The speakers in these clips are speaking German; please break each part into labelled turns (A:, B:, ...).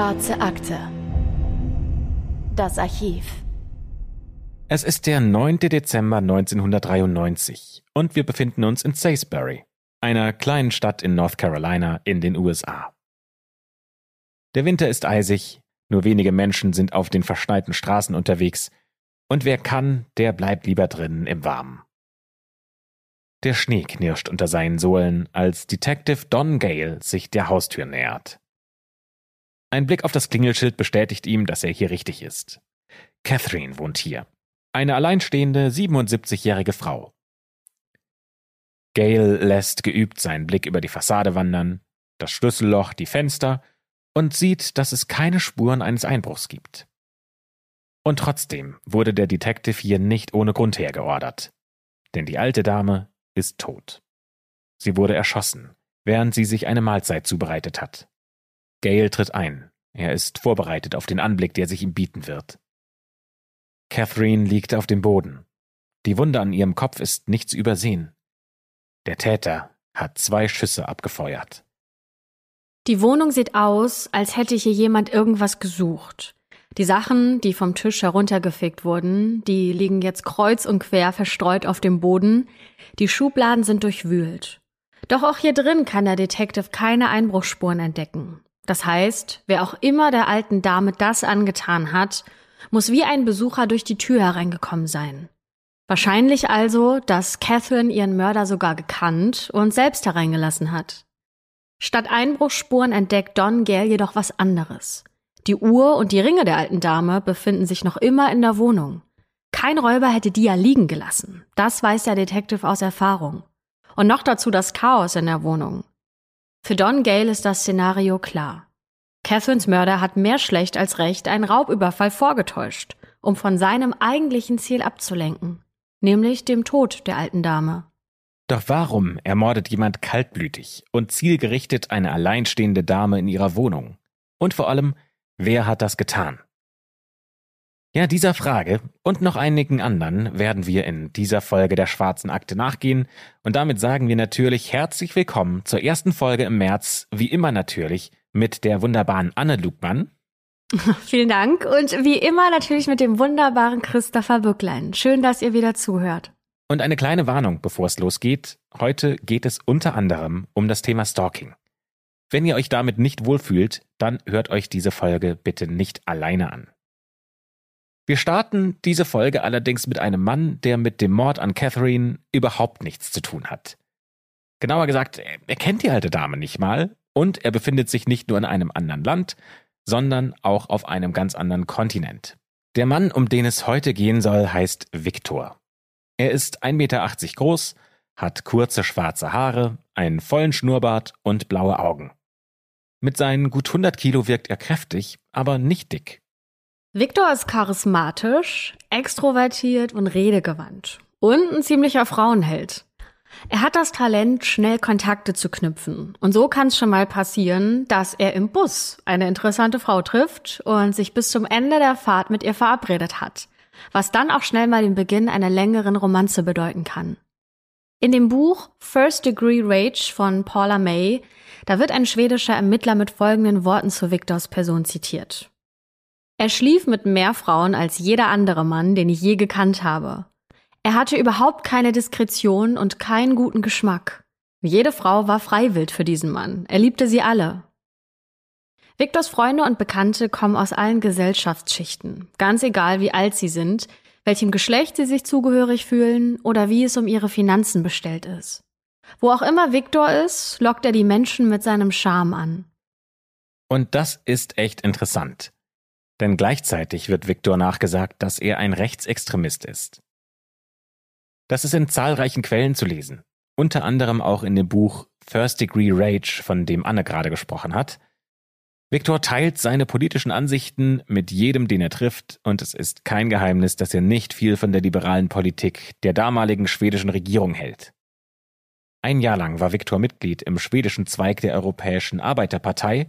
A: Schwarze Akte. Das Archiv.
B: Es ist der 9. Dezember 1993 und wir befinden uns in Salisbury, einer kleinen Stadt in North Carolina in den USA. Der Winter ist eisig, nur wenige Menschen sind auf den verschneiten Straßen unterwegs, und wer kann, der bleibt lieber drinnen im Warmen. Der Schnee knirscht unter seinen Sohlen, als Detective Don Gale sich der Haustür nähert. Ein Blick auf das Klingelschild bestätigt ihm, dass er hier richtig ist. Catherine wohnt hier. Eine alleinstehende 77-jährige Frau. Gale lässt geübt seinen Blick über die Fassade wandern, das Schlüsselloch, die Fenster und sieht, dass es keine Spuren eines Einbruchs gibt. Und trotzdem wurde der Detective hier nicht ohne Grund hergeordert. Denn die alte Dame ist tot. Sie wurde erschossen, während sie sich eine Mahlzeit zubereitet hat. Gail tritt ein. Er ist vorbereitet auf den Anblick, der sich ihm bieten wird. Catherine liegt auf dem Boden. Die Wunde an ihrem Kopf ist nicht zu übersehen. Der Täter hat zwei Schüsse abgefeuert.
C: Die Wohnung sieht aus, als hätte hier jemand irgendwas gesucht. Die Sachen, die vom Tisch heruntergefegt wurden, die liegen jetzt kreuz und quer verstreut auf dem Boden. Die Schubladen sind durchwühlt. Doch auch hier drin kann der Detective keine Einbruchsspuren entdecken. Das heißt, wer auch immer der alten Dame das angetan hat, muss wie ein Besucher durch die Tür hereingekommen sein. Wahrscheinlich also, dass Catherine ihren Mörder sogar gekannt und selbst hereingelassen hat. Statt Einbruchsspuren entdeckt Don Gale jedoch was anderes. Die Uhr und die Ringe der alten Dame befinden sich noch immer in der Wohnung. Kein Räuber hätte die ja liegen gelassen. Das weiß der Detective aus Erfahrung. Und noch dazu das Chaos in der Wohnung. Für Don Gale ist das Szenario klar. Catherines Mörder hat mehr schlecht als recht einen Raubüberfall vorgetäuscht, um von seinem eigentlichen Ziel abzulenken, nämlich dem Tod der alten Dame.
B: Doch warum ermordet jemand kaltblütig und zielgerichtet eine alleinstehende Dame in ihrer Wohnung? Und vor allem, Wer hat das getan? Ja, dieser Frage und noch einigen anderen werden wir in dieser Folge der Schwarzen Akte nachgehen und damit sagen wir natürlich herzlich willkommen zur ersten Folge im März, wie immer natürlich, mit der wunderbaren Anne Lugmann.
C: Vielen Dank und wie immer natürlich mit dem wunderbaren Christopher Bücklein. Schön, dass ihr wieder zuhört.
B: Und eine kleine Warnung, bevor es losgeht. Heute geht es unter anderem um das Thema Stalking. Wenn ihr euch damit nicht wohlfühlt, dann hört euch diese Folge bitte nicht alleine an. Wir starten diese Folge allerdings mit einem Mann, der mit dem Mord an Catherine überhaupt nichts zu tun hat. Genauer gesagt, er kennt die alte Dame nicht mal und er befindet sich nicht nur in einem anderen Land, sondern auch auf einem ganz anderen Kontinent. Der Mann, um den es heute gehen soll, heißt Viktor. Er ist 1,80 Meter groß, hat kurze schwarze Haare, einen vollen Schnurrbart und blaue Augen. Mit seinen gut 100 Kilo wirkt er kräftig, aber nicht dick.
C: Victor ist charismatisch, extrovertiert und redegewandt. Und ein ziemlicher Frauenheld. Er hat das Talent, schnell Kontakte zu knüpfen. Und so kann es schon mal passieren, dass er im Bus eine interessante Frau trifft und sich bis zum Ende der Fahrt mit ihr verabredet hat. Was dann auch schnell mal den Beginn einer längeren Romanze bedeuten kann. In dem Buch First Degree Rage von Paula May, da wird ein schwedischer Ermittler mit folgenden Worten zu Victors Person zitiert. Er schlief mit mehr Frauen als jeder andere Mann, den ich je gekannt habe. Er hatte überhaupt keine Diskretion und keinen guten Geschmack. Jede Frau war freiwillig für diesen Mann. Er liebte sie alle. Victors Freunde und Bekannte kommen aus allen Gesellschaftsschichten, ganz egal wie alt sie sind, welchem Geschlecht sie sich zugehörig fühlen oder wie es um ihre Finanzen bestellt ist. Wo auch immer Viktor ist, lockt er die Menschen mit seinem Charme an.
B: Und das ist echt interessant. Denn gleichzeitig wird Viktor nachgesagt, dass er ein Rechtsextremist ist. Das ist in zahlreichen Quellen zu lesen, unter anderem auch in dem Buch First Degree Rage, von dem Anne gerade gesprochen hat, Viktor teilt seine politischen Ansichten mit jedem, den er trifft, und es ist kein Geheimnis, dass er nicht viel von der liberalen Politik der damaligen schwedischen Regierung hält. Ein Jahr lang war Viktor Mitglied im schwedischen Zweig der Europäischen Arbeiterpartei,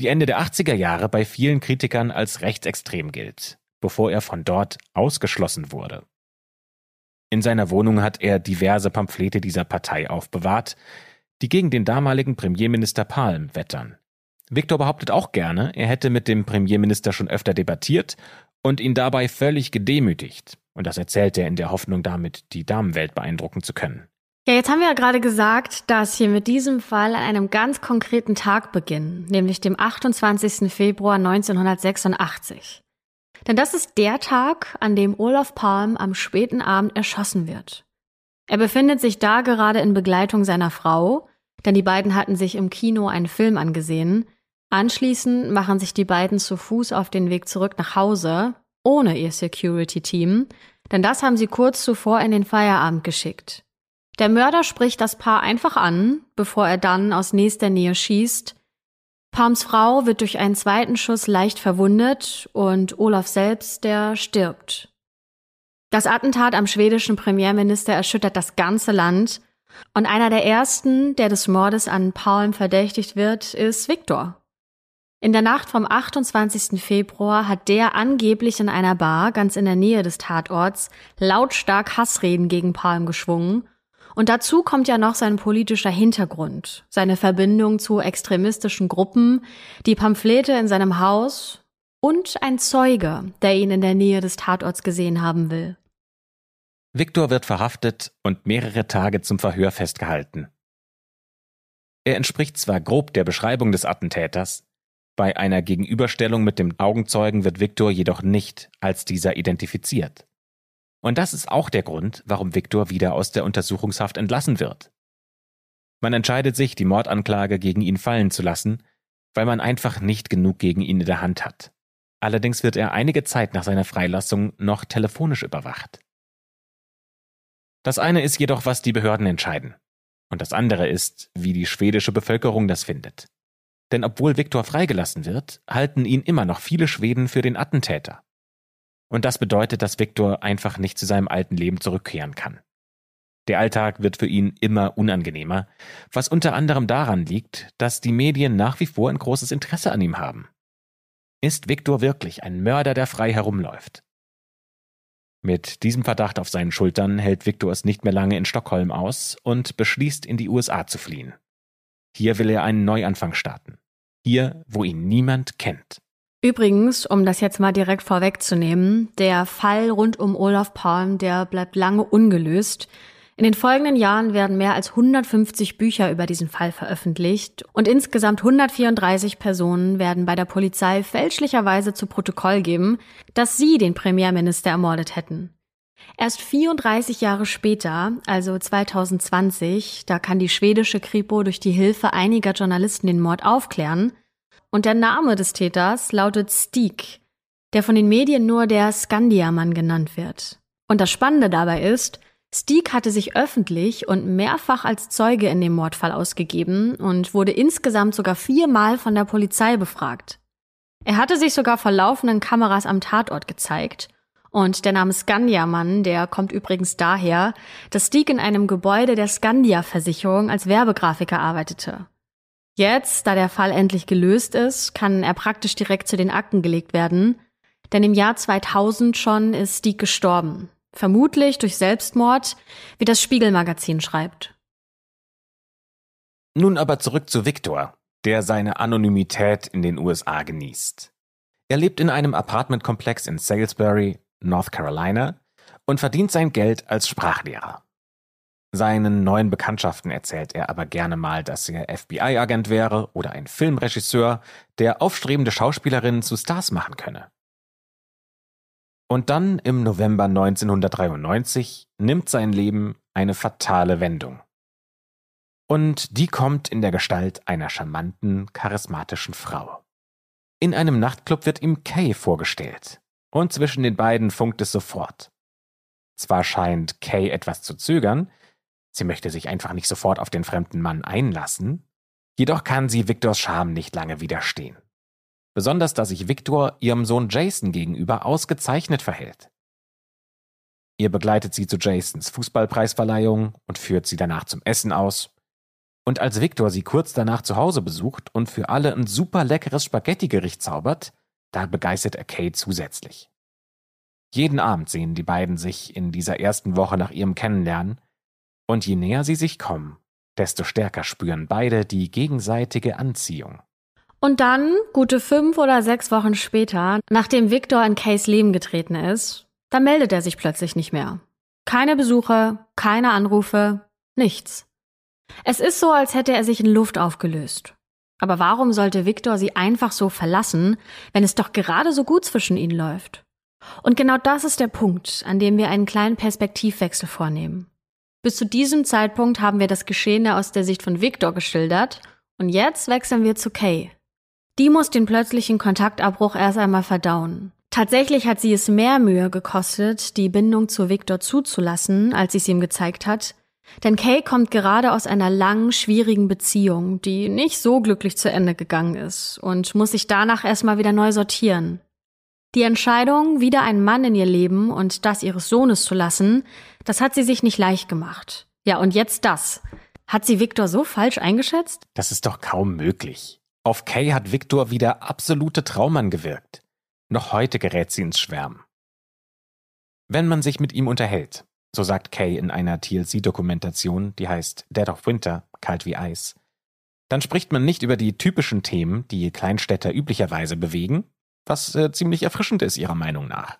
B: die Ende der 80er Jahre bei vielen Kritikern als rechtsextrem gilt, bevor er von dort ausgeschlossen wurde. In seiner Wohnung hat er diverse Pamphlete dieser Partei aufbewahrt, die gegen den damaligen Premierminister Palm wettern. Victor behauptet auch gerne, er hätte mit dem Premierminister schon öfter debattiert und ihn dabei völlig gedemütigt. Und das erzählt er in der Hoffnung damit, die Damenwelt beeindrucken zu können.
C: Ja, jetzt haben wir ja gerade gesagt, dass hier mit diesem Fall an einem ganz konkreten Tag beginnen, nämlich dem 28. Februar 1986. Denn das ist der Tag, an dem Olaf Palm am späten Abend erschossen wird. Er befindet sich da gerade in Begleitung seiner Frau, denn die beiden hatten sich im Kino einen Film angesehen. Anschließend machen sich die beiden zu Fuß auf den Weg zurück nach Hause, ohne ihr Security-Team, denn das haben sie kurz zuvor in den Feierabend geschickt. Der Mörder spricht das Paar einfach an, bevor er dann aus nächster Nähe schießt. Palms Frau wird durch einen zweiten Schuss leicht verwundet und Olaf selbst, der stirbt. Das Attentat am schwedischen Premierminister erschüttert das ganze Land und einer der ersten, der des Mordes an Palm verdächtigt wird, ist Viktor. In der Nacht vom 28. Februar hat der angeblich in einer Bar ganz in der Nähe des Tatorts lautstark Hassreden gegen Palm geschwungen. Und dazu kommt ja noch sein politischer Hintergrund, seine Verbindung zu extremistischen Gruppen, die Pamphlete in seinem Haus und ein Zeuge, der ihn in der Nähe des Tatorts gesehen haben will.
B: Viktor wird verhaftet und mehrere Tage zum Verhör festgehalten. Er entspricht zwar grob der Beschreibung des Attentäters, bei einer Gegenüberstellung mit dem Augenzeugen wird Viktor jedoch nicht als dieser identifiziert. Und das ist auch der Grund, warum Viktor wieder aus der Untersuchungshaft entlassen wird. Man entscheidet sich, die Mordanklage gegen ihn fallen zu lassen, weil man einfach nicht genug gegen ihn in der Hand hat. Allerdings wird er einige Zeit nach seiner Freilassung noch telefonisch überwacht. Das eine ist jedoch, was die Behörden entscheiden. Und das andere ist, wie die schwedische Bevölkerung das findet. Denn obwohl Viktor freigelassen wird, halten ihn immer noch viele Schweden für den Attentäter. Und das bedeutet, dass Viktor einfach nicht zu seinem alten Leben zurückkehren kann. Der Alltag wird für ihn immer unangenehmer, was unter anderem daran liegt, dass die Medien nach wie vor ein großes Interesse an ihm haben. Ist Viktor wirklich ein Mörder, der frei herumläuft? Mit diesem Verdacht auf seinen Schultern hält Viktor es nicht mehr lange in Stockholm aus und beschließt, in die USA zu fliehen. Hier will er einen Neuanfang starten. Hier, wo ihn niemand kennt.
C: Übrigens, um das jetzt mal direkt vorwegzunehmen, der Fall rund um Olaf Palm, der bleibt lange ungelöst. In den folgenden Jahren werden mehr als 150 Bücher über diesen Fall veröffentlicht und insgesamt 134 Personen werden bei der Polizei fälschlicherweise zu Protokoll geben, dass sie den Premierminister ermordet hätten. Erst 34 Jahre später, also 2020, da kann die schwedische Kripo durch die Hilfe einiger Journalisten den Mord aufklären. Und der Name des Täters lautet Stieg, der von den Medien nur der Skandiamann genannt wird. Und das Spannende dabei ist, Stieg hatte sich öffentlich und mehrfach als Zeuge in dem Mordfall ausgegeben und wurde insgesamt sogar viermal von der Polizei befragt. Er hatte sich sogar vor laufenden Kameras am Tatort gezeigt und der Name Skandiamann, der kommt übrigens daher, dass Stieg in einem Gebäude der Skandia-Versicherung als Werbegrafiker arbeitete. Jetzt, da der Fall endlich gelöst ist, kann er praktisch direkt zu den Akten gelegt werden, denn im Jahr 2000 schon ist Stieg gestorben. Vermutlich durch Selbstmord, wie das Spiegelmagazin schreibt.
B: Nun aber zurück zu Victor, der seine Anonymität in den USA genießt. Er lebt in einem Apartmentkomplex in Salisbury North Carolina, und verdient sein Geld als Sprachlehrer. Seinen neuen Bekanntschaften erzählt er aber gerne mal, dass er FBI-Agent wäre oder ein Filmregisseur, der aufstrebende Schauspielerinnen zu Stars machen könne. Und dann im November 1993 nimmt sein Leben eine fatale Wendung. Und die kommt in der Gestalt einer charmanten, charismatischen Frau. In einem Nachtclub wird ihm Kay vorgestellt, und zwischen den beiden funkt es sofort. Zwar scheint Kay etwas zu zögern, sie möchte sich einfach nicht sofort auf den fremden Mann einlassen, jedoch kann sie Victors Charme nicht lange widerstehen. Besonders da sich Victor ihrem Sohn Jason gegenüber ausgezeichnet verhält. Ihr begleitet sie zu Jasons Fußballpreisverleihung und führt sie danach zum Essen aus. Und als Victor sie kurz danach zu Hause besucht und für alle ein super leckeres Spaghetti-Gericht zaubert, da begeistert er Kate zusätzlich. Jeden Abend sehen die beiden sich in dieser ersten Woche nach ihrem Kennenlernen, und je näher sie sich kommen, desto stärker spüren beide die gegenseitige Anziehung.
C: Und dann, gute fünf oder sechs Wochen später, nachdem Victor in Kays Leben getreten ist, da meldet er sich plötzlich nicht mehr. Keine Besuche, keine Anrufe, nichts. Es ist so, als hätte er sich in Luft aufgelöst. Aber warum sollte Victor sie einfach so verlassen, wenn es doch gerade so gut zwischen ihnen läuft? Und genau das ist der Punkt, an dem wir einen kleinen Perspektivwechsel vornehmen. Bis zu diesem Zeitpunkt haben wir das Geschehene aus der Sicht von Victor geschildert und jetzt wechseln wir zu Kay. Die muss den plötzlichen Kontaktabbruch erst einmal verdauen. Tatsächlich hat sie es mehr Mühe gekostet, die Bindung zu Victor zuzulassen, als sie es ihm gezeigt hat, denn Kay kommt gerade aus einer langen, schwierigen Beziehung, die nicht so glücklich zu Ende gegangen ist und muss sich danach erstmal wieder neu sortieren. Die Entscheidung, wieder einen Mann in ihr Leben und das ihres Sohnes zu lassen, das hat sie sich nicht leicht gemacht. Ja, und jetzt das. Hat sie Victor so falsch eingeschätzt?
B: Das ist doch kaum möglich. Auf Kay hat Victor wie der absolute Traummann gewirkt. Noch heute gerät sie ins Schwärmen. Wenn man sich mit ihm unterhält, so sagt Kay in einer TLC-Dokumentation, die heißt Dead of Winter, kalt wie Eis, dann spricht man nicht über die typischen Themen, die Kleinstädter üblicherweise bewegen, was äh, ziemlich erfrischend ist ihrer Meinung nach.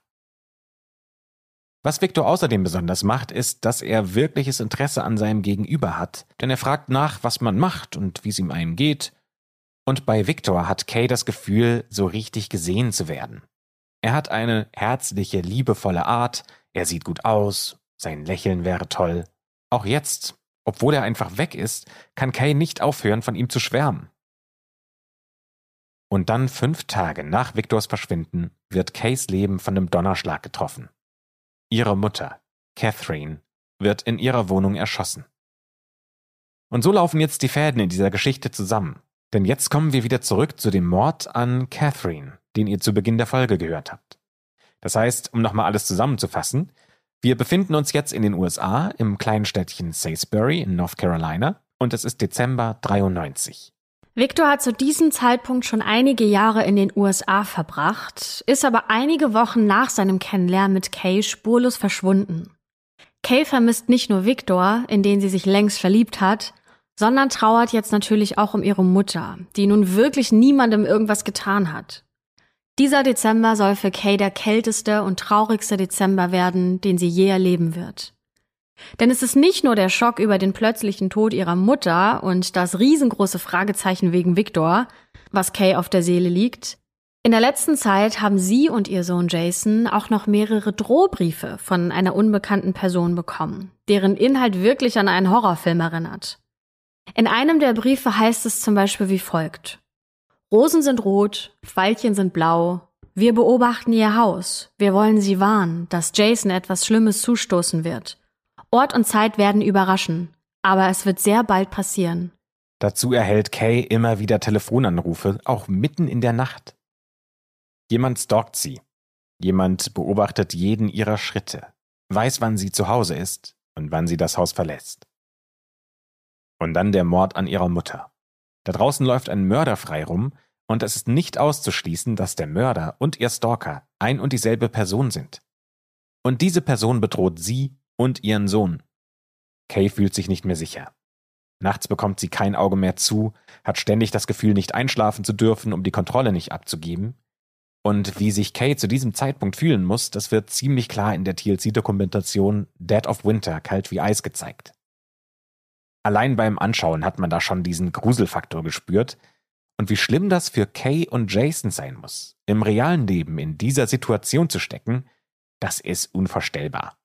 B: Was Victor außerdem besonders macht, ist, dass er wirkliches Interesse an seinem Gegenüber hat, denn er fragt nach, was man macht und wie es ihm einem geht. Und bei Victor hat Kay das Gefühl, so richtig gesehen zu werden. Er hat eine herzliche, liebevolle Art, er sieht gut aus, sein Lächeln wäre toll. Auch jetzt, obwohl er einfach weg ist, kann Kay nicht aufhören, von ihm zu schwärmen. Und dann fünf Tage nach Victors Verschwinden wird Kays Leben von einem Donnerschlag getroffen. Ihre Mutter, Catherine, wird in ihrer Wohnung erschossen. Und so laufen jetzt die Fäden in dieser Geschichte zusammen. Denn jetzt kommen wir wieder zurück zu dem Mord an Catherine, den ihr zu Beginn der Folge gehört habt. Das heißt, um nochmal alles zusammenzufassen, wir befinden uns jetzt in den USA im kleinen Städtchen Salisbury in North Carolina und es ist Dezember 93.
C: Victor hat zu diesem Zeitpunkt schon einige Jahre in den USA verbracht, ist aber einige Wochen nach seinem Kennenlernen mit Kay spurlos verschwunden. Kay vermisst nicht nur Victor, in den sie sich längst verliebt hat, sondern trauert jetzt natürlich auch um ihre Mutter, die nun wirklich niemandem irgendwas getan hat. Dieser Dezember soll für Kay der kälteste und traurigste Dezember werden, den sie je erleben wird. Denn es ist nicht nur der Schock über den plötzlichen Tod ihrer Mutter und das riesengroße Fragezeichen wegen Victor, was Kay auf der Seele liegt. In der letzten Zeit haben sie und ihr Sohn Jason auch noch mehrere Drohbriefe von einer unbekannten Person bekommen, deren Inhalt wirklich an einen Horrorfilm erinnert. In einem der Briefe heißt es zum Beispiel wie folgt. Rosen sind rot, Pfeilchen sind blau. Wir beobachten ihr Haus. Wir wollen sie warnen, dass Jason etwas Schlimmes zustoßen wird. Ort und Zeit werden überraschen, aber es wird sehr bald passieren.
B: Dazu erhält Kay immer wieder Telefonanrufe, auch mitten in der Nacht. Jemand stalkt sie. Jemand beobachtet jeden ihrer Schritte, weiß, wann sie zu Hause ist und wann sie das Haus verlässt. Und dann der Mord an ihrer Mutter. Da draußen läuft ein Mörder frei rum, und es ist nicht auszuschließen, dass der Mörder und ihr Stalker ein und dieselbe Person sind. Und diese Person bedroht sie und ihren Sohn. Kay fühlt sich nicht mehr sicher. Nachts bekommt sie kein Auge mehr zu, hat ständig das Gefühl, nicht einschlafen zu dürfen, um die Kontrolle nicht abzugeben. Und wie sich Kay zu diesem Zeitpunkt fühlen muss, das wird ziemlich klar in der TLC-Dokumentation Dead of Winter, kalt wie Eis gezeigt. Allein beim Anschauen hat man da schon diesen Gruselfaktor gespürt. Und wie schlimm das für Kay und Jason sein muss, im realen Leben in dieser Situation zu stecken, das ist unvorstellbar.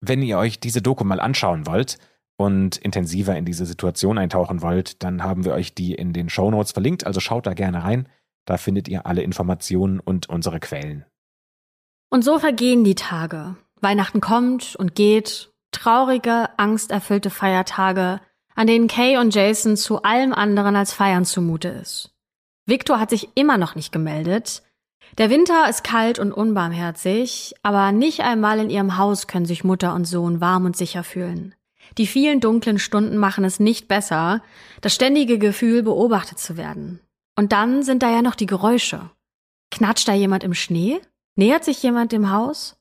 B: Wenn ihr euch diese Doku mal anschauen wollt und intensiver in diese Situation eintauchen wollt, dann haben wir euch die in den Show Notes verlinkt, also schaut da gerne rein. Da findet ihr alle Informationen und unsere Quellen.
C: Und so vergehen die Tage. Weihnachten kommt und geht. Traurige, angsterfüllte Feiertage, an denen Kay und Jason zu allem anderen als feiern zumute ist. Victor hat sich immer noch nicht gemeldet, der Winter ist kalt und unbarmherzig, aber nicht einmal in ihrem Haus können sich Mutter und Sohn warm und sicher fühlen. Die vielen dunklen Stunden machen es nicht besser, das ständige Gefühl, beobachtet zu werden. Und dann sind da ja noch die Geräusche. Knatscht da jemand im Schnee? Nähert sich jemand dem Haus?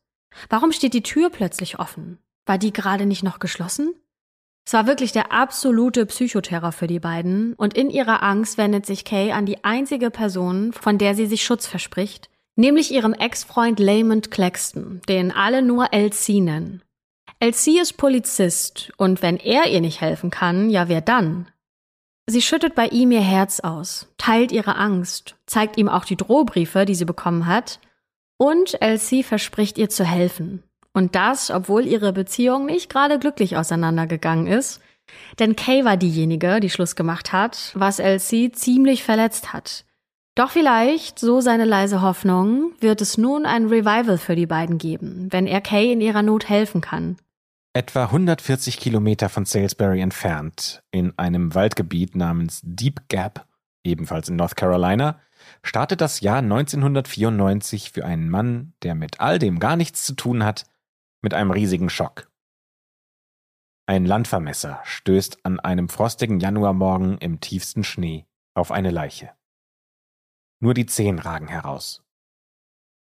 C: Warum steht die Tür plötzlich offen? War die gerade nicht noch geschlossen? Es war wirklich der absolute Psychoterror für die beiden und in ihrer Angst wendet sich Kay an die einzige Person, von der sie sich Schutz verspricht, nämlich ihrem Ex-Freund Lamont Claxton, den alle nur LC nennen. LC ist Polizist und wenn er ihr nicht helfen kann, ja wer dann? Sie schüttet bei ihm ihr Herz aus, teilt ihre Angst, zeigt ihm auch die Drohbriefe, die sie bekommen hat, und LC verspricht ihr zu helfen. Und das, obwohl ihre Beziehung nicht gerade glücklich auseinandergegangen ist. Denn Kay war diejenige, die Schluss gemacht hat, was Elsie ziemlich verletzt hat. Doch vielleicht, so seine leise Hoffnung, wird es nun ein Revival für die beiden geben, wenn er Kay in ihrer Not helfen kann.
B: Etwa 140 Kilometer von Salisbury entfernt, in einem Waldgebiet namens Deep Gap, ebenfalls in North Carolina, startet das Jahr 1994 für einen Mann, der mit all dem gar nichts zu tun hat, mit einem riesigen Schock. Ein Landvermesser stößt an einem frostigen Januarmorgen im tiefsten Schnee auf eine Leiche. Nur die Zehen ragen heraus.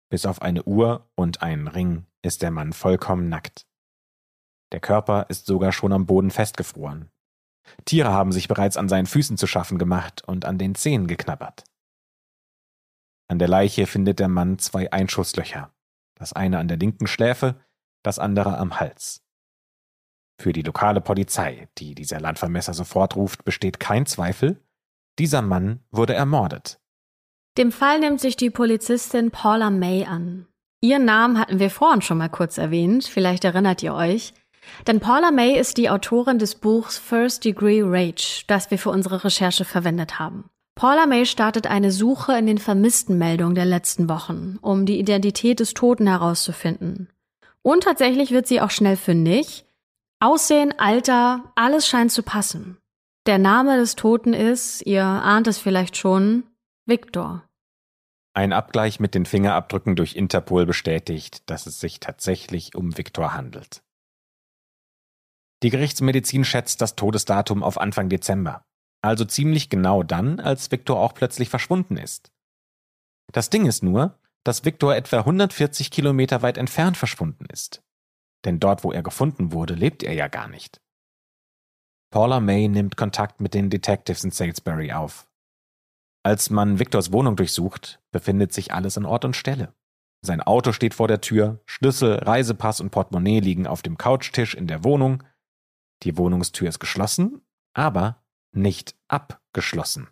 B: Bis auf eine Uhr und einen Ring ist der Mann vollkommen nackt. Der Körper ist sogar schon am Boden festgefroren. Tiere haben sich bereits an seinen Füßen zu schaffen gemacht und an den Zehen geknabbert. An der Leiche findet der Mann zwei Einschusslöcher, das eine an der linken Schläfe, das andere am Hals. Für die lokale Polizei, die dieser Landvermesser sofort ruft, besteht kein Zweifel, dieser Mann wurde ermordet.
C: Dem Fall nimmt sich die Polizistin Paula May an. Ihren Namen hatten wir vorhin schon mal kurz erwähnt, vielleicht erinnert ihr euch. Denn Paula May ist die Autorin des Buchs First Degree Rage, das wir für unsere Recherche verwendet haben. Paula May startet eine Suche in den Vermisstenmeldungen der letzten Wochen, um die Identität des Toten herauszufinden. Und tatsächlich wird sie auch schnell fündig. Aussehen, Alter, alles scheint zu passen. Der Name des Toten ist, ihr ahnt es vielleicht schon, Victor.
B: Ein Abgleich mit den Fingerabdrücken durch Interpol bestätigt, dass es sich tatsächlich um Victor handelt. Die Gerichtsmedizin schätzt das Todesdatum auf Anfang Dezember, also ziemlich genau dann, als Victor auch plötzlich verschwunden ist. Das Ding ist nur, dass Victor etwa 140 Kilometer weit entfernt verschwunden ist. Denn dort, wo er gefunden wurde, lebt er ja gar nicht. Paula May nimmt Kontakt mit den Detectives in Salisbury auf. Als man Victors Wohnung durchsucht, befindet sich alles an Ort und Stelle. Sein Auto steht vor der Tür, Schlüssel, Reisepass und Portemonnaie liegen auf dem Couchtisch in der Wohnung. Die Wohnungstür ist geschlossen, aber nicht abgeschlossen.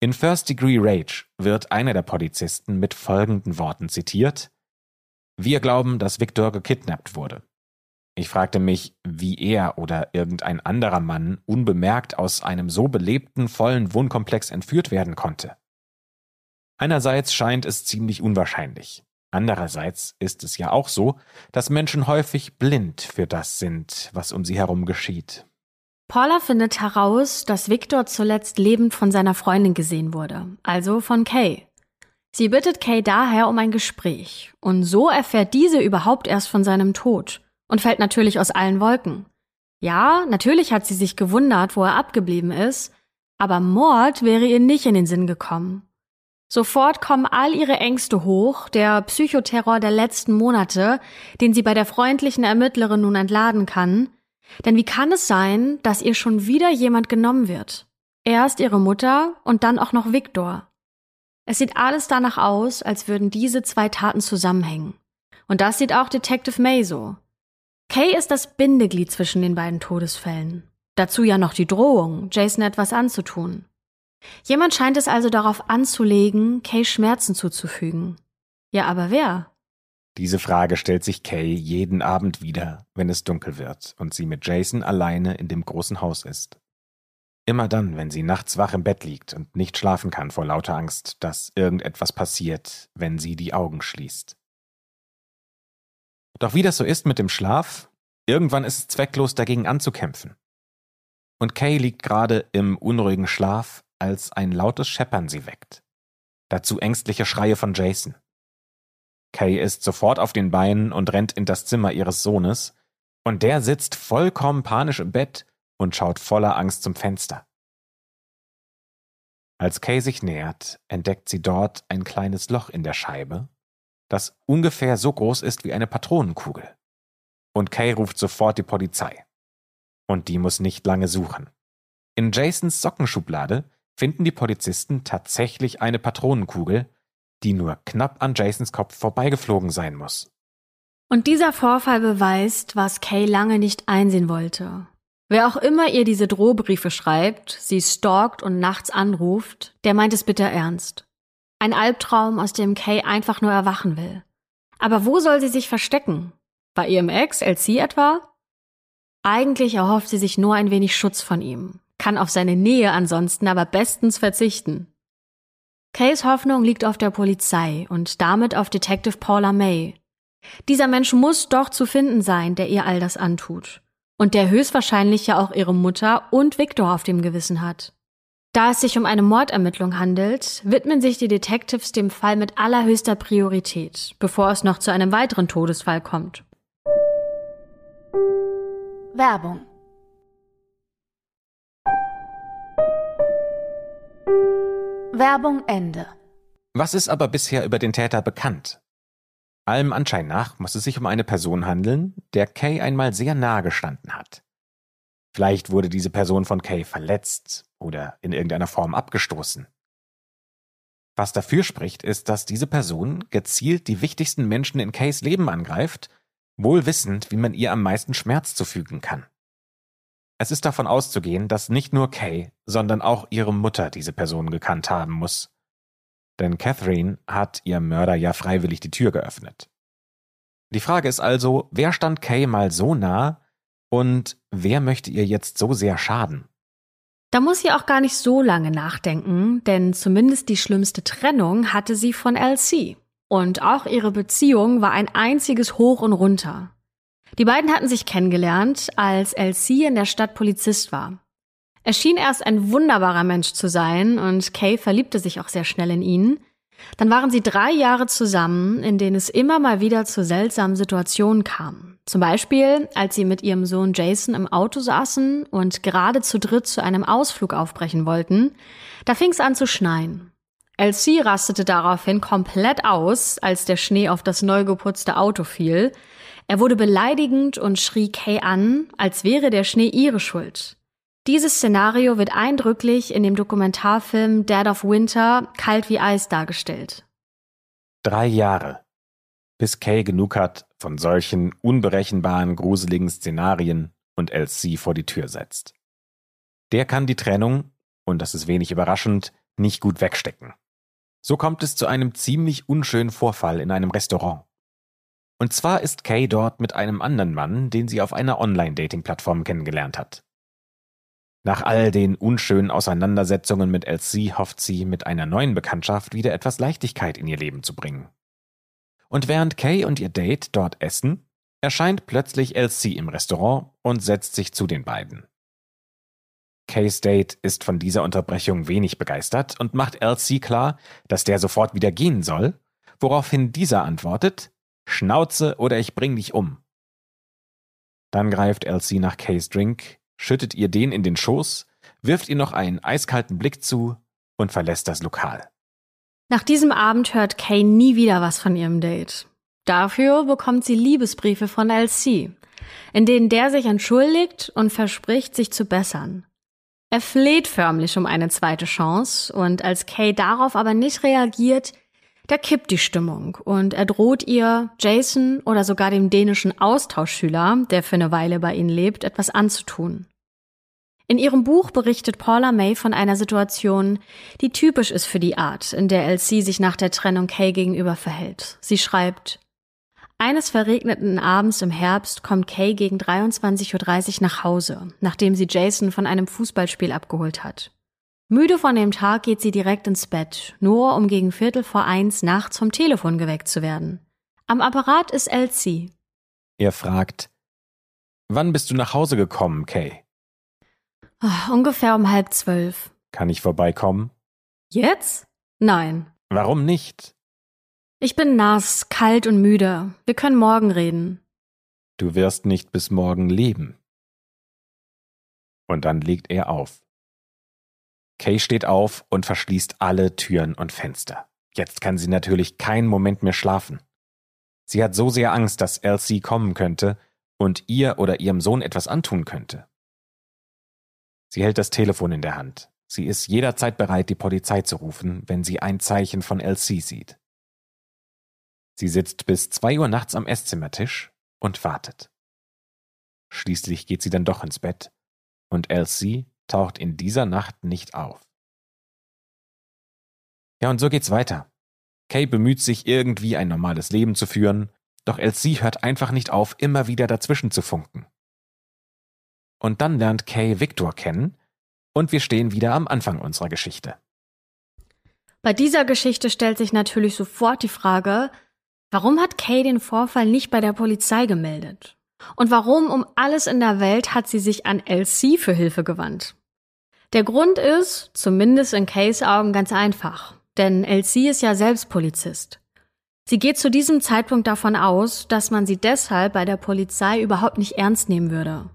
B: In First Degree Rage wird einer der Polizisten mit folgenden Worten zitiert Wir glauben, dass Victor gekidnappt wurde. Ich fragte mich, wie er oder irgendein anderer Mann unbemerkt aus einem so belebten, vollen Wohnkomplex entführt werden konnte. Einerseits scheint es ziemlich unwahrscheinlich. Andererseits ist es ja auch so, dass Menschen häufig blind für das sind, was um sie herum geschieht.
C: Paula findet heraus, dass Victor zuletzt lebend von seiner Freundin gesehen wurde, also von Kay. Sie bittet Kay daher um ein Gespräch, und so erfährt diese überhaupt erst von seinem Tod und fällt natürlich aus allen Wolken. Ja, natürlich hat sie sich gewundert, wo er abgeblieben ist, aber Mord wäre ihr nicht in den Sinn gekommen. Sofort kommen all ihre Ängste hoch, der Psychoterror der letzten Monate, den sie bei der freundlichen Ermittlerin nun entladen kann, denn wie kann es sein, dass ihr schon wieder jemand genommen wird? Erst ihre Mutter und dann auch noch Viktor. Es sieht alles danach aus, als würden diese zwei Taten zusammenhängen. Und das sieht auch Detective May so. Kay ist das Bindeglied zwischen den beiden Todesfällen. Dazu ja noch die Drohung, Jason etwas anzutun. Jemand scheint es also darauf anzulegen, Kay Schmerzen zuzufügen. Ja, aber wer?
B: Diese Frage stellt sich Kay jeden Abend wieder, wenn es dunkel wird und sie mit Jason alleine in dem großen Haus ist. Immer dann, wenn sie nachts wach im Bett liegt und nicht schlafen kann vor lauter Angst, dass irgendetwas passiert, wenn sie die Augen schließt. Doch wie das so ist mit dem Schlaf, irgendwann ist es zwecklos dagegen anzukämpfen. Und Kay liegt gerade im unruhigen Schlaf, als ein lautes Scheppern sie weckt. Dazu ängstliche Schreie von Jason. Kay ist sofort auf den Beinen und rennt in das Zimmer ihres Sohnes, und der sitzt vollkommen panisch im Bett und schaut voller Angst zum Fenster. Als Kay sich nähert, entdeckt sie dort ein kleines Loch in der Scheibe, das ungefähr so groß ist wie eine Patronenkugel. Und Kay ruft sofort die Polizei. Und die muss nicht lange suchen. In Jasons Sockenschublade finden die Polizisten tatsächlich eine Patronenkugel, die nur knapp an Jasons Kopf vorbeigeflogen sein muss.
C: Und dieser Vorfall beweist, was Kay lange nicht einsehen wollte. Wer auch immer ihr diese Drohbriefe schreibt, sie stalkt und nachts anruft, der meint es bitter ernst. Ein Albtraum, aus dem Kay einfach nur erwachen will. Aber wo soll sie sich verstecken? Bei ihrem Ex, LC etwa? Eigentlich erhofft sie sich nur ein wenig Schutz von ihm, kann auf seine Nähe ansonsten aber bestens verzichten. Kays Hoffnung liegt auf der Polizei und damit auf Detective Paula May. Dieser Mensch muss doch zu finden sein, der ihr all das antut. Und der höchstwahrscheinlich ja auch ihre Mutter und Victor auf dem Gewissen hat. Da es sich um eine Mordermittlung handelt, widmen sich die Detectives dem Fall mit allerhöchster Priorität, bevor es noch zu einem weiteren Todesfall kommt.
A: Werbung Werbung Ende.
B: Was ist aber bisher über den Täter bekannt? Allem Anschein nach muss es sich um eine Person handeln, der Kay einmal sehr nahe gestanden hat. Vielleicht wurde diese Person von Kay verletzt oder in irgendeiner Form abgestoßen. Was dafür spricht, ist, dass diese Person gezielt die wichtigsten Menschen in Kays Leben angreift, wohl wissend, wie man ihr am meisten Schmerz zufügen kann. Es ist davon auszugehen, dass nicht nur Kay, sondern auch ihre Mutter diese Person gekannt haben muss. Denn Catherine hat ihr Mörder ja freiwillig die Tür geöffnet. Die Frage ist also, wer stand Kay mal so nah und wer möchte ihr jetzt so sehr schaden?
C: Da muss sie auch gar nicht so lange nachdenken, denn zumindest die schlimmste Trennung hatte sie von LC. Und auch ihre Beziehung war ein einziges Hoch und Runter. Die beiden hatten sich kennengelernt, als LC in der Stadt Polizist war. Er schien erst ein wunderbarer Mensch zu sein und Kay verliebte sich auch sehr schnell in ihn. Dann waren sie drei Jahre zusammen, in denen es immer mal wieder zu seltsamen Situationen kam. Zum Beispiel, als sie mit ihrem Sohn Jason im Auto saßen und gerade zu dritt zu einem Ausflug aufbrechen wollten, da fing es an zu schneien. LC rastete daraufhin komplett aus, als der Schnee auf das neu geputzte Auto fiel. Er wurde beleidigend und schrie Kay an, als wäre der Schnee ihre Schuld. Dieses Szenario wird eindrücklich in dem Dokumentarfilm Dead of Winter Kalt wie Eis dargestellt.
B: Drei Jahre, bis Kay genug hat von solchen unberechenbaren, gruseligen Szenarien und LC vor die Tür setzt. Der kann die Trennung, und das ist wenig überraschend, nicht gut wegstecken. So kommt es zu einem ziemlich unschönen Vorfall in einem Restaurant. Und zwar ist Kay dort mit einem anderen Mann, den sie auf einer Online-Dating-Plattform kennengelernt hat. Nach all den unschönen Auseinandersetzungen mit LC hofft sie, mit einer neuen Bekanntschaft wieder etwas Leichtigkeit in ihr Leben zu bringen. Und während Kay und ihr Date dort essen, erscheint plötzlich LC im Restaurant und setzt sich zu den beiden. Kays Date ist von dieser Unterbrechung wenig begeistert und macht LC klar, dass der sofort wieder gehen soll, woraufhin dieser antwortet, Schnauze oder ich bring dich um. Dann greift LC nach Kays Drink, schüttet ihr den in den Schoß, wirft ihr noch einen eiskalten Blick zu und verlässt das Lokal.
C: Nach diesem Abend hört Kay nie wieder was von ihrem Date. Dafür bekommt sie Liebesbriefe von LC, in denen der sich entschuldigt und verspricht, sich zu bessern. Er fleht förmlich um eine zweite Chance und als Kay darauf aber nicht reagiert, da kippt die Stimmung und er droht ihr, Jason oder sogar dem dänischen Austauschschüler, der für eine Weile bei ihnen lebt, etwas anzutun. In ihrem Buch berichtet Paula May von einer Situation, die typisch ist für die Art, in der Elsie sich nach der Trennung Kay gegenüber verhält. Sie schreibt, eines verregneten Abends im Herbst kommt Kay gegen 23.30 Uhr nach Hause, nachdem sie Jason von einem Fußballspiel abgeholt hat. Müde von dem Tag geht sie direkt ins Bett, nur um gegen Viertel vor eins nachts vom Telefon geweckt zu werden. Am Apparat ist Elsie.
B: Er fragt, Wann bist du nach Hause gekommen, Kay?
C: Ach, ungefähr um halb zwölf.
B: Kann ich vorbeikommen?
C: Jetzt? Nein.
B: Warum nicht?
C: Ich bin nass, kalt und müde. Wir können morgen reden.
B: Du wirst nicht bis morgen leben. Und dann legt er auf. Kay steht auf und verschließt alle Türen und Fenster. Jetzt kann sie natürlich keinen Moment mehr schlafen. Sie hat so sehr Angst, dass Elsie kommen könnte und ihr oder ihrem Sohn etwas antun könnte. Sie hält das Telefon in der Hand. Sie ist jederzeit bereit, die Polizei zu rufen, wenn sie ein Zeichen von LC sieht. Sie sitzt bis zwei Uhr nachts am Esszimmertisch und wartet. Schließlich geht sie dann doch ins Bett und LC taucht in dieser Nacht nicht auf. Ja, und so geht's weiter. Kay bemüht sich irgendwie ein normales Leben zu führen, doch LC hört einfach nicht auf, immer wieder dazwischen zu funken. Und dann lernt Kay Victor kennen und wir stehen wieder am Anfang unserer Geschichte.
C: Bei dieser Geschichte stellt sich natürlich sofort die Frage, warum hat Kay den Vorfall nicht bei der Polizei gemeldet? Und warum um alles in der Welt hat sie sich an LC für Hilfe gewandt? Der Grund ist, zumindest in Kays Augen, ganz einfach. Denn LC ist ja selbst Polizist. Sie geht zu diesem Zeitpunkt davon aus, dass man sie deshalb bei der Polizei überhaupt nicht ernst nehmen würde.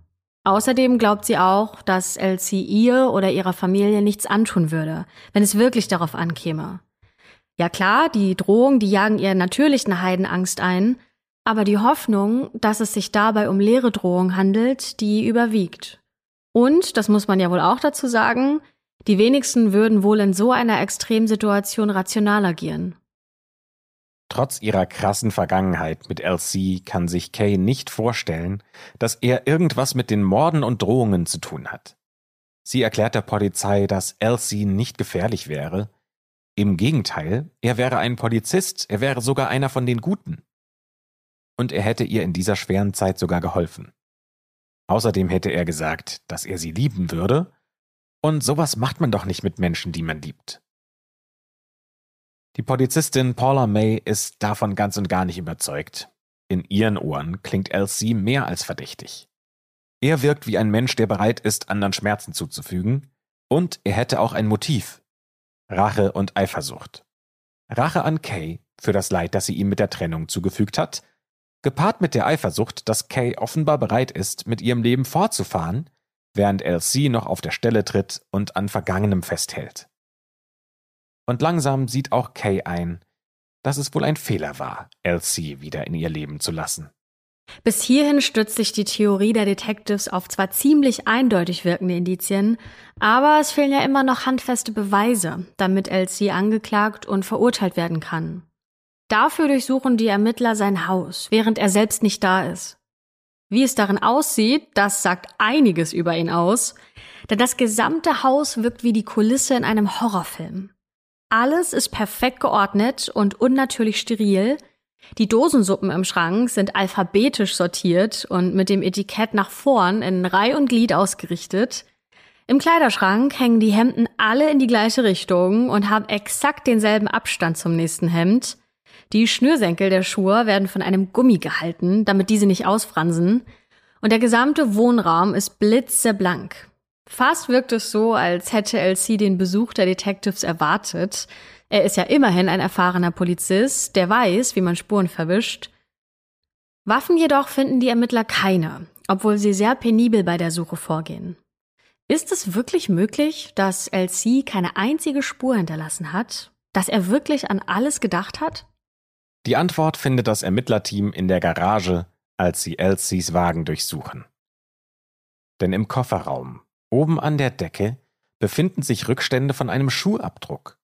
C: Außerdem glaubt sie auch, dass LC ihr oder ihrer Familie nichts antun würde, wenn es wirklich darauf ankäme. Ja klar, die Drohungen, die jagen ihr natürlich eine Heidenangst ein, aber die Hoffnung, dass es sich dabei um leere Drohung handelt, die überwiegt. Und, das muss man ja wohl auch dazu sagen, die wenigsten würden wohl in so einer Extremsituation rational agieren.
B: Trotz ihrer krassen Vergangenheit mit LC kann sich Kay nicht vorstellen, dass er irgendwas mit den Morden und Drohungen zu tun hat. Sie erklärt der Polizei, dass LC nicht gefährlich wäre. Im Gegenteil, er wäre ein Polizist, er wäre sogar einer von den Guten. Und er hätte ihr in dieser schweren Zeit sogar geholfen. Außerdem hätte er gesagt, dass er sie lieben würde und sowas macht man doch nicht mit Menschen, die man liebt. Die Polizistin Paula May ist davon ganz und gar nicht überzeugt. In ihren Ohren klingt LC mehr als verdächtig. Er wirkt wie ein Mensch, der bereit ist, anderen Schmerzen zuzufügen, und er hätte auch ein Motiv. Rache und Eifersucht. Rache an Kay für das Leid, das sie ihm mit der Trennung zugefügt hat, gepaart mit der Eifersucht, dass Kay offenbar bereit ist, mit ihrem Leben fortzufahren, während LC noch auf der Stelle tritt und an Vergangenem festhält. Und langsam sieht auch Kay ein, dass es wohl ein Fehler war, LC wieder in ihr Leben zu lassen.
C: Bis hierhin stützt sich die Theorie der Detectives auf zwar ziemlich eindeutig wirkende Indizien, aber es fehlen ja immer noch handfeste Beweise, damit LC angeklagt und verurteilt werden kann. Dafür durchsuchen die Ermittler sein Haus, während er selbst nicht da ist. Wie es darin aussieht, das sagt einiges über ihn aus, denn das gesamte Haus wirkt wie die Kulisse in einem Horrorfilm. Alles ist perfekt geordnet und unnatürlich steril. Die Dosensuppen im Schrank sind alphabetisch sortiert und mit dem Etikett nach vorn in Reih und Glied ausgerichtet. Im Kleiderschrank hängen die Hemden alle in die gleiche Richtung und haben exakt denselben Abstand zum nächsten Hemd. Die Schnürsenkel der Schuhe werden von einem Gummi gehalten, damit diese nicht ausfransen. Und der gesamte Wohnraum ist blitzeblank. Fast wirkt es so, als hätte LC den Besuch der Detectives erwartet. Er ist ja immerhin ein erfahrener Polizist, der weiß, wie man Spuren verwischt. Waffen jedoch finden die Ermittler keine, obwohl sie sehr penibel bei der Suche vorgehen. Ist es wirklich möglich, dass LC keine einzige Spur hinterlassen hat? Dass er wirklich an alles gedacht hat?
B: Die Antwort findet das Ermittlerteam in der Garage, als sie Elsies Wagen durchsuchen. Denn im Kofferraum, oben an der Decke, befinden sich Rückstände von einem Schuhabdruck.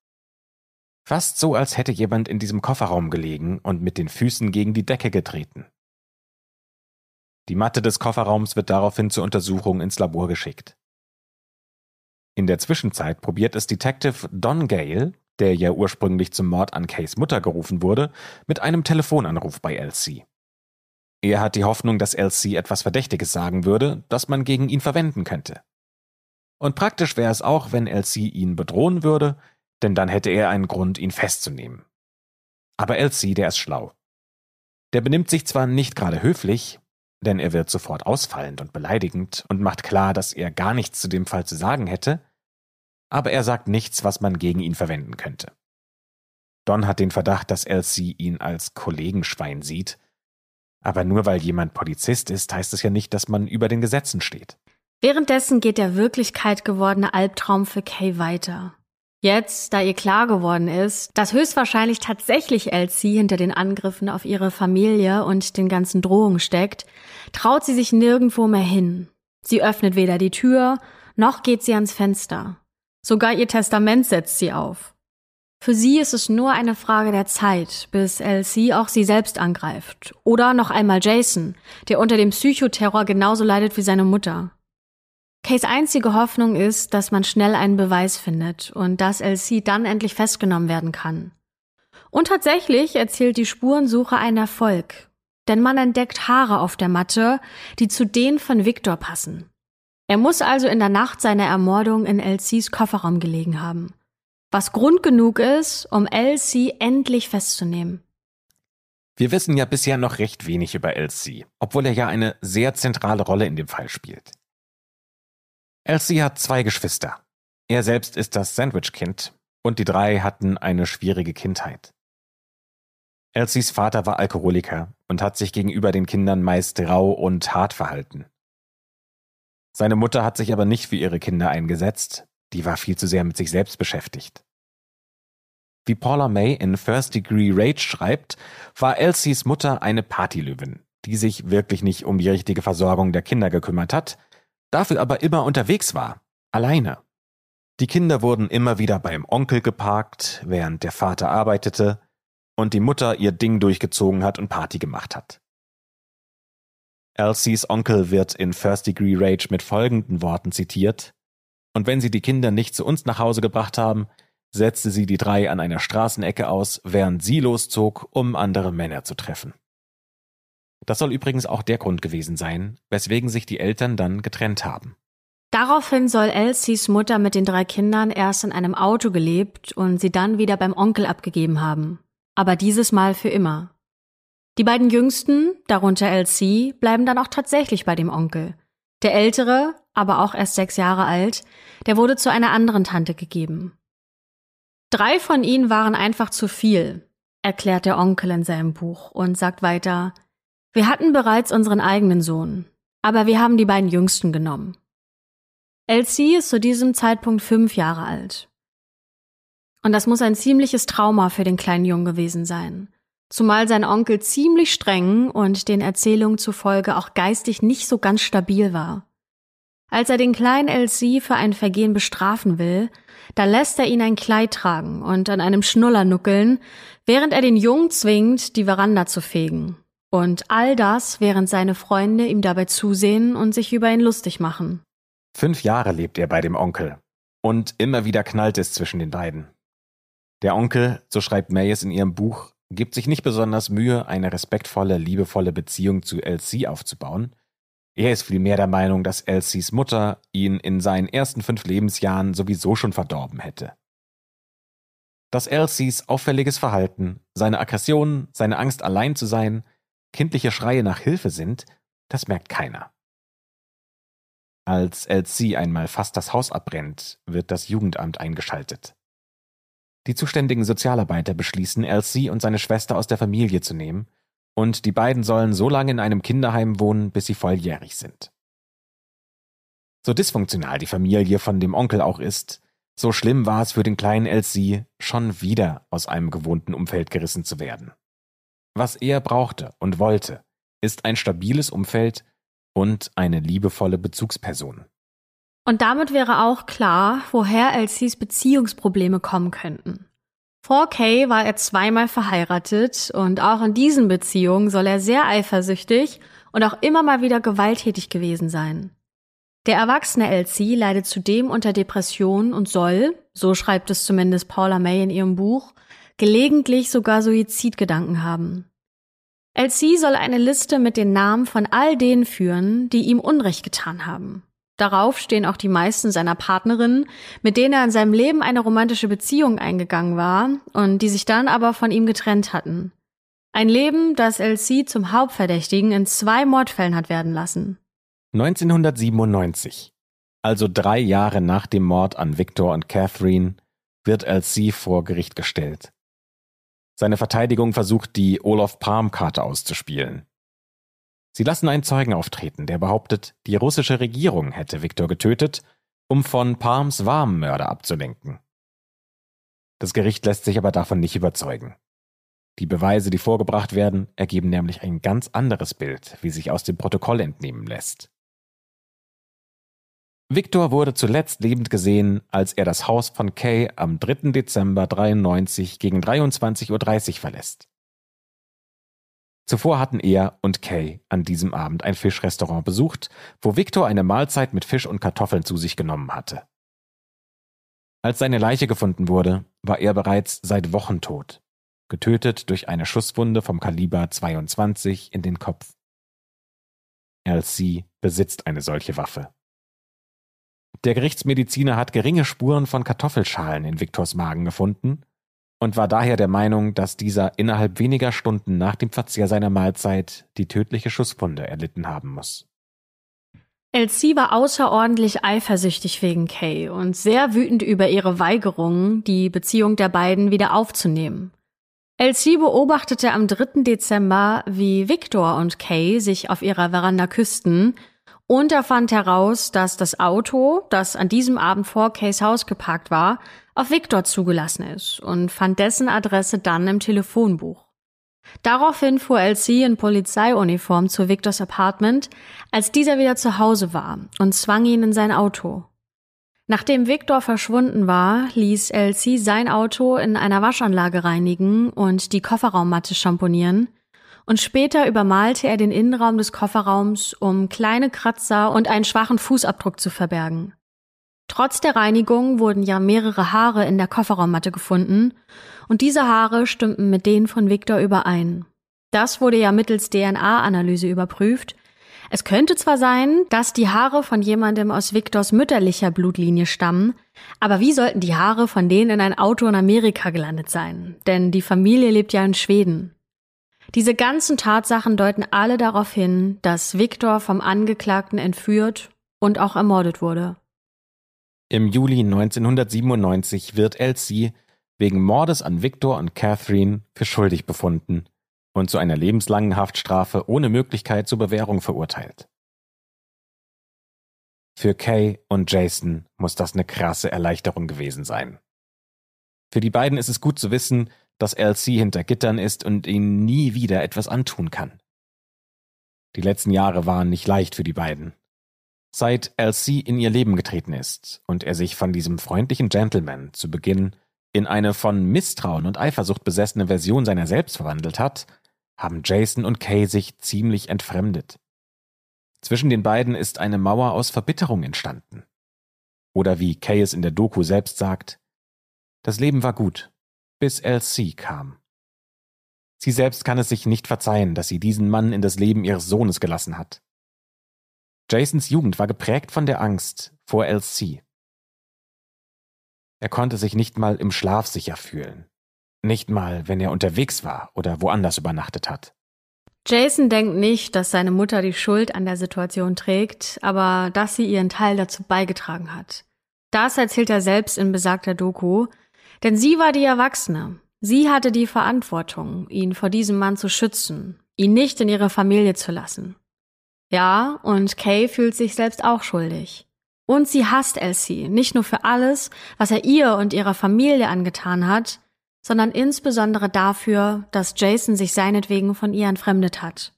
B: Fast so, als hätte jemand in diesem Kofferraum gelegen und mit den Füßen gegen die Decke getreten. Die Matte des Kofferraums wird daraufhin zur Untersuchung ins Labor geschickt. In der Zwischenzeit probiert es Detective Don Gale, der ja ursprünglich zum Mord an Kays Mutter gerufen wurde, mit einem Telefonanruf bei Elsie. Er hat die Hoffnung, dass Elsie etwas Verdächtiges sagen würde, das man gegen ihn verwenden könnte. Und praktisch wäre es auch, wenn Elsie ihn bedrohen würde, denn dann hätte er einen Grund, ihn festzunehmen. Aber Elsie, der ist schlau. Der benimmt sich zwar nicht gerade höflich, denn er wird sofort ausfallend und beleidigend und macht klar, dass er gar nichts zu dem Fall zu sagen hätte, aber er sagt nichts, was man gegen ihn verwenden könnte. Don hat den Verdacht, dass Elsie ihn als Kollegenschwein sieht, aber nur weil jemand Polizist ist, heißt es ja nicht, dass man über den Gesetzen steht.
C: Währenddessen geht der Wirklichkeit gewordene Albtraum für Kay weiter. Jetzt, da ihr klar geworden ist, dass höchstwahrscheinlich tatsächlich Elsie hinter den Angriffen auf ihre Familie und den ganzen Drohungen steckt, traut sie sich nirgendwo mehr hin. Sie öffnet weder die Tür noch geht sie ans Fenster. Sogar ihr Testament setzt sie auf. Für sie ist es nur eine Frage der Zeit, bis Elsie auch sie selbst angreift. Oder noch einmal Jason, der unter dem Psychoterror genauso leidet wie seine Mutter. Kays einzige Hoffnung ist, dass man schnell einen Beweis findet und dass Elsie dann endlich festgenommen werden kann. Und tatsächlich erzielt die Spurensuche einen Erfolg, denn man entdeckt Haare auf der Matte, die zu denen von Victor passen. Er muss also in der Nacht seiner Ermordung in Elsies Kofferraum gelegen haben. Was Grund genug ist, um Elsie endlich festzunehmen.
B: Wir wissen ja bisher noch recht wenig über Elsie, obwohl er ja eine sehr zentrale Rolle in dem Fall spielt. Elsie hat zwei Geschwister. Er selbst ist das Sandwich-Kind und die drei hatten eine schwierige Kindheit. Elsies Vater war Alkoholiker und hat sich gegenüber den Kindern meist rau und hart verhalten. Seine Mutter hat sich aber nicht für ihre Kinder eingesetzt, die war viel zu sehr mit sich selbst beschäftigt. Wie Paula May in First Degree Rage schreibt, war Elsies Mutter eine Partylöwin, die sich wirklich nicht um die richtige Versorgung der Kinder gekümmert hat, dafür aber immer unterwegs war, alleine. Die Kinder wurden immer wieder beim Onkel geparkt, während der Vater arbeitete und die Mutter ihr Ding durchgezogen hat und Party gemacht hat. Elsies Onkel wird in First Degree Rage mit folgenden Worten zitiert. Und wenn sie die Kinder nicht zu uns nach Hause gebracht haben, setzte sie die drei an einer Straßenecke aus, während sie loszog, um andere Männer zu treffen. Das soll übrigens auch der Grund gewesen sein, weswegen sich die Eltern dann getrennt haben.
C: Daraufhin soll Elsies Mutter mit den drei Kindern erst in einem Auto gelebt und sie dann wieder beim Onkel abgegeben haben. Aber dieses Mal für immer. Die beiden Jüngsten, darunter Elsie, bleiben dann auch tatsächlich bei dem Onkel. Der ältere, aber auch erst sechs Jahre alt, der wurde zu einer anderen Tante gegeben. Drei von ihnen waren einfach zu viel, erklärt der Onkel in seinem Buch und sagt weiter, wir hatten bereits unseren eigenen Sohn, aber wir haben die beiden Jüngsten genommen. Elsie ist zu diesem Zeitpunkt fünf Jahre alt. Und das muss ein ziemliches Trauma für den kleinen Jungen gewesen sein zumal sein Onkel ziemlich streng und den Erzählungen zufolge auch geistig nicht so ganz stabil war. Als er den kleinen Elsie für ein Vergehen bestrafen will, da lässt er ihn ein Kleid tragen und an einem Schnuller nuckeln, während er den Jungen zwingt, die Veranda zu fegen. Und all das, während seine Freunde ihm dabei zusehen und sich über ihn lustig machen.
B: Fünf Jahre lebt er bei dem Onkel. Und immer wieder knallt es zwischen den beiden. Der Onkel, so schreibt Mayes in ihrem Buch, gibt sich nicht besonders Mühe, eine respektvolle, liebevolle Beziehung zu Elsie aufzubauen. Er ist vielmehr der Meinung, dass Elsies Mutter ihn in seinen ersten fünf Lebensjahren sowieso schon verdorben hätte. Dass Elsies auffälliges Verhalten, seine Aggressionen, seine Angst allein zu sein, kindliche Schreie nach Hilfe sind, das merkt keiner. Als Elsie einmal fast das Haus abbrennt, wird das Jugendamt eingeschaltet. Die zuständigen Sozialarbeiter beschließen, Elsie und seine Schwester aus der Familie zu nehmen, und die beiden sollen so lange in einem Kinderheim wohnen, bis sie volljährig sind. So dysfunktional die Familie von dem Onkel auch ist, so schlimm war es für den kleinen Elsie, schon wieder aus einem gewohnten Umfeld gerissen zu werden. Was er brauchte und wollte, ist ein stabiles Umfeld und eine liebevolle Bezugsperson.
C: Und damit wäre auch klar, woher Elsies Beziehungsprobleme kommen könnten. Vor Kay war er zweimal verheiratet und auch in diesen Beziehungen soll er sehr eifersüchtig und auch immer mal wieder gewalttätig gewesen sein. Der erwachsene Elsie leidet zudem unter Depressionen und soll, so schreibt es zumindest Paula May in ihrem Buch, gelegentlich sogar Suizidgedanken haben. Elsie soll eine Liste mit den Namen von all denen führen, die ihm Unrecht getan haben. Darauf stehen auch die meisten seiner Partnerinnen, mit denen er in seinem Leben eine romantische Beziehung eingegangen war und die sich dann aber von ihm getrennt hatten. Ein Leben, das LC zum Hauptverdächtigen in zwei Mordfällen hat werden lassen.
B: 1997, also drei Jahre nach dem Mord an Victor und Catherine, wird LC vor Gericht gestellt. Seine Verteidigung versucht, die Olaf Palm-Karte auszuspielen. Sie lassen einen Zeugen auftreten, der behauptet, die russische Regierung hätte Viktor getötet, um von Palms Warmmörder abzulenken. Das Gericht lässt sich aber davon nicht überzeugen. Die Beweise, die vorgebracht werden, ergeben nämlich ein ganz anderes Bild, wie sich aus dem Protokoll entnehmen lässt. Victor wurde zuletzt lebend gesehen, als er das Haus von Kay am 3. Dezember 93 gegen 23.30 Uhr verlässt. Zuvor hatten er und Kay an diesem Abend ein Fischrestaurant besucht, wo Victor eine Mahlzeit mit Fisch und Kartoffeln zu sich genommen hatte. Als seine Leiche gefunden wurde, war er bereits seit Wochen tot, getötet durch eine Schusswunde vom Kaliber 22 in den Kopf. LC besitzt eine solche Waffe. Der Gerichtsmediziner hat geringe Spuren von Kartoffelschalen in Viktors Magen gefunden und war daher der Meinung, dass dieser innerhalb weniger Stunden nach dem Verzehr seiner Mahlzeit die tödliche Schusswunde erlitten haben muss.
C: Elsie war außerordentlich eifersüchtig wegen Kay und sehr wütend über ihre Weigerung, die Beziehung der beiden wieder aufzunehmen. Elsie beobachtete am 3. Dezember, wie Victor und Kay sich auf ihrer Veranda küssten und er fand heraus, dass das Auto, das an diesem Abend vor Kays Haus geparkt war, auf Victor zugelassen ist und fand dessen Adresse dann im Telefonbuch. Daraufhin fuhr LC in Polizeiuniform zu Victors Apartment, als dieser wieder zu Hause war, und zwang ihn in sein Auto. Nachdem Victor verschwunden war, ließ LC sein Auto in einer Waschanlage reinigen und die Kofferraummatte schamponieren, und später übermalte er den Innenraum des Kofferraums, um kleine Kratzer und einen schwachen Fußabdruck zu verbergen. Trotz der Reinigung wurden ja mehrere Haare in der Kofferraummatte gefunden und diese Haare stimmten mit denen von Victor überein. Das wurde ja mittels DNA-Analyse überprüft. Es könnte zwar sein, dass die Haare von jemandem aus Victors mütterlicher Blutlinie stammen, aber wie sollten die Haare von denen in ein Auto in Amerika gelandet sein? Denn die Familie lebt ja in Schweden. Diese ganzen Tatsachen deuten alle darauf hin, dass Victor vom Angeklagten entführt und auch ermordet wurde.
B: Im Juli 1997 wird Elsie wegen Mordes an Victor und Catherine für schuldig befunden und zu einer lebenslangen Haftstrafe ohne Möglichkeit zur Bewährung verurteilt. Für Kay und Jason muss das eine krasse Erleichterung gewesen sein. Für die beiden ist es gut zu wissen, dass LC hinter Gittern ist und ihnen nie wieder etwas antun kann. Die letzten Jahre waren nicht leicht für die beiden. Seit Elsie in ihr Leben getreten ist und er sich von diesem freundlichen Gentleman zu Beginn in eine von Misstrauen und Eifersucht besessene Version seiner selbst verwandelt hat, haben Jason und Kay sich ziemlich entfremdet. Zwischen den beiden ist eine Mauer aus Verbitterung entstanden. Oder wie Kay es in der Doku selbst sagt, das Leben war gut, bis Elsie kam. Sie selbst kann es sich nicht verzeihen, dass sie diesen Mann in das Leben ihres Sohnes gelassen hat. Jasons Jugend war geprägt von der Angst vor LC. Er konnte sich nicht mal im Schlaf sicher fühlen. Nicht mal, wenn er unterwegs war oder woanders übernachtet hat.
C: Jason denkt nicht, dass seine Mutter die Schuld an der Situation trägt, aber dass sie ihren Teil dazu beigetragen hat. Das erzählt er selbst in besagter Doku, denn sie war die Erwachsene. Sie hatte die Verantwortung, ihn vor diesem Mann zu schützen, ihn nicht in ihre Familie zu lassen. Ja, und Kay fühlt sich selbst auch schuldig. Und sie hasst Elsie, nicht nur für alles, was er ihr und ihrer Familie angetan hat, sondern insbesondere dafür, dass Jason sich seinetwegen von ihr entfremdet hat.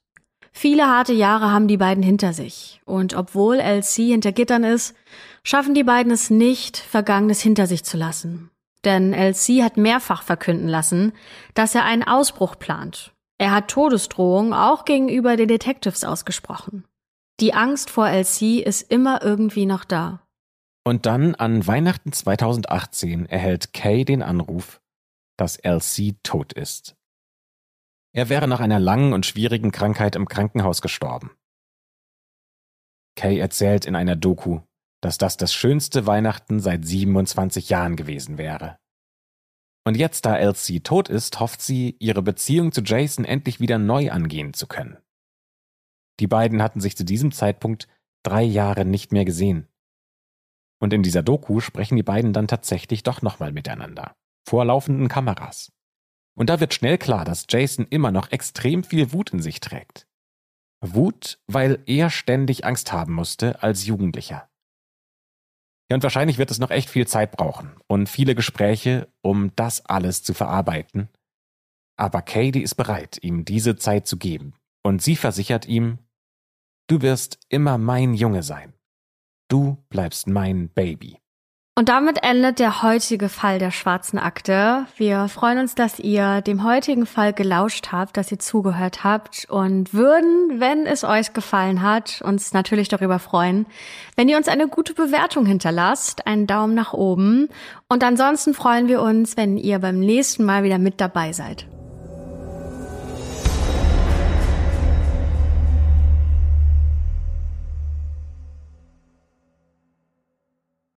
C: Viele harte Jahre haben die beiden hinter sich, und obwohl Elsie hinter Gittern ist, schaffen die beiden es nicht, Vergangenes hinter sich zu lassen. Denn Elsie hat mehrfach verkünden lassen, dass er einen Ausbruch plant er hat Todesdrohungen auch gegenüber den Detectives ausgesprochen. Die Angst vor LC ist immer irgendwie noch da.
B: Und dann an Weihnachten 2018 erhält Kay den Anruf, dass LC tot ist. Er wäre nach einer langen und schwierigen Krankheit im Krankenhaus gestorben. Kay erzählt in einer Doku, dass das das schönste Weihnachten seit 27 Jahren gewesen wäre. Und jetzt, da Elsie tot ist, hofft sie, ihre Beziehung zu Jason endlich wieder neu angehen zu können. Die beiden hatten sich zu diesem Zeitpunkt drei Jahre nicht mehr gesehen. Und in dieser Doku sprechen die beiden dann tatsächlich doch nochmal miteinander. Vor laufenden Kameras. Und da wird schnell klar, dass Jason immer noch extrem viel Wut in sich trägt. Wut, weil er ständig Angst haben musste als Jugendlicher. Ja, und wahrscheinlich wird es noch echt viel Zeit brauchen und viele Gespräche, um das alles zu verarbeiten. Aber Katie ist bereit, ihm diese Zeit zu geben. Und sie versichert ihm, du wirst immer mein Junge sein. Du bleibst mein Baby.
C: Und damit endet der heutige Fall der schwarzen Akte. Wir freuen uns, dass ihr dem heutigen Fall gelauscht habt, dass ihr zugehört habt und würden, wenn es euch gefallen hat, uns natürlich darüber freuen, wenn ihr uns eine gute Bewertung hinterlasst, einen Daumen nach oben. Und ansonsten freuen wir uns, wenn ihr beim nächsten Mal wieder mit dabei seid.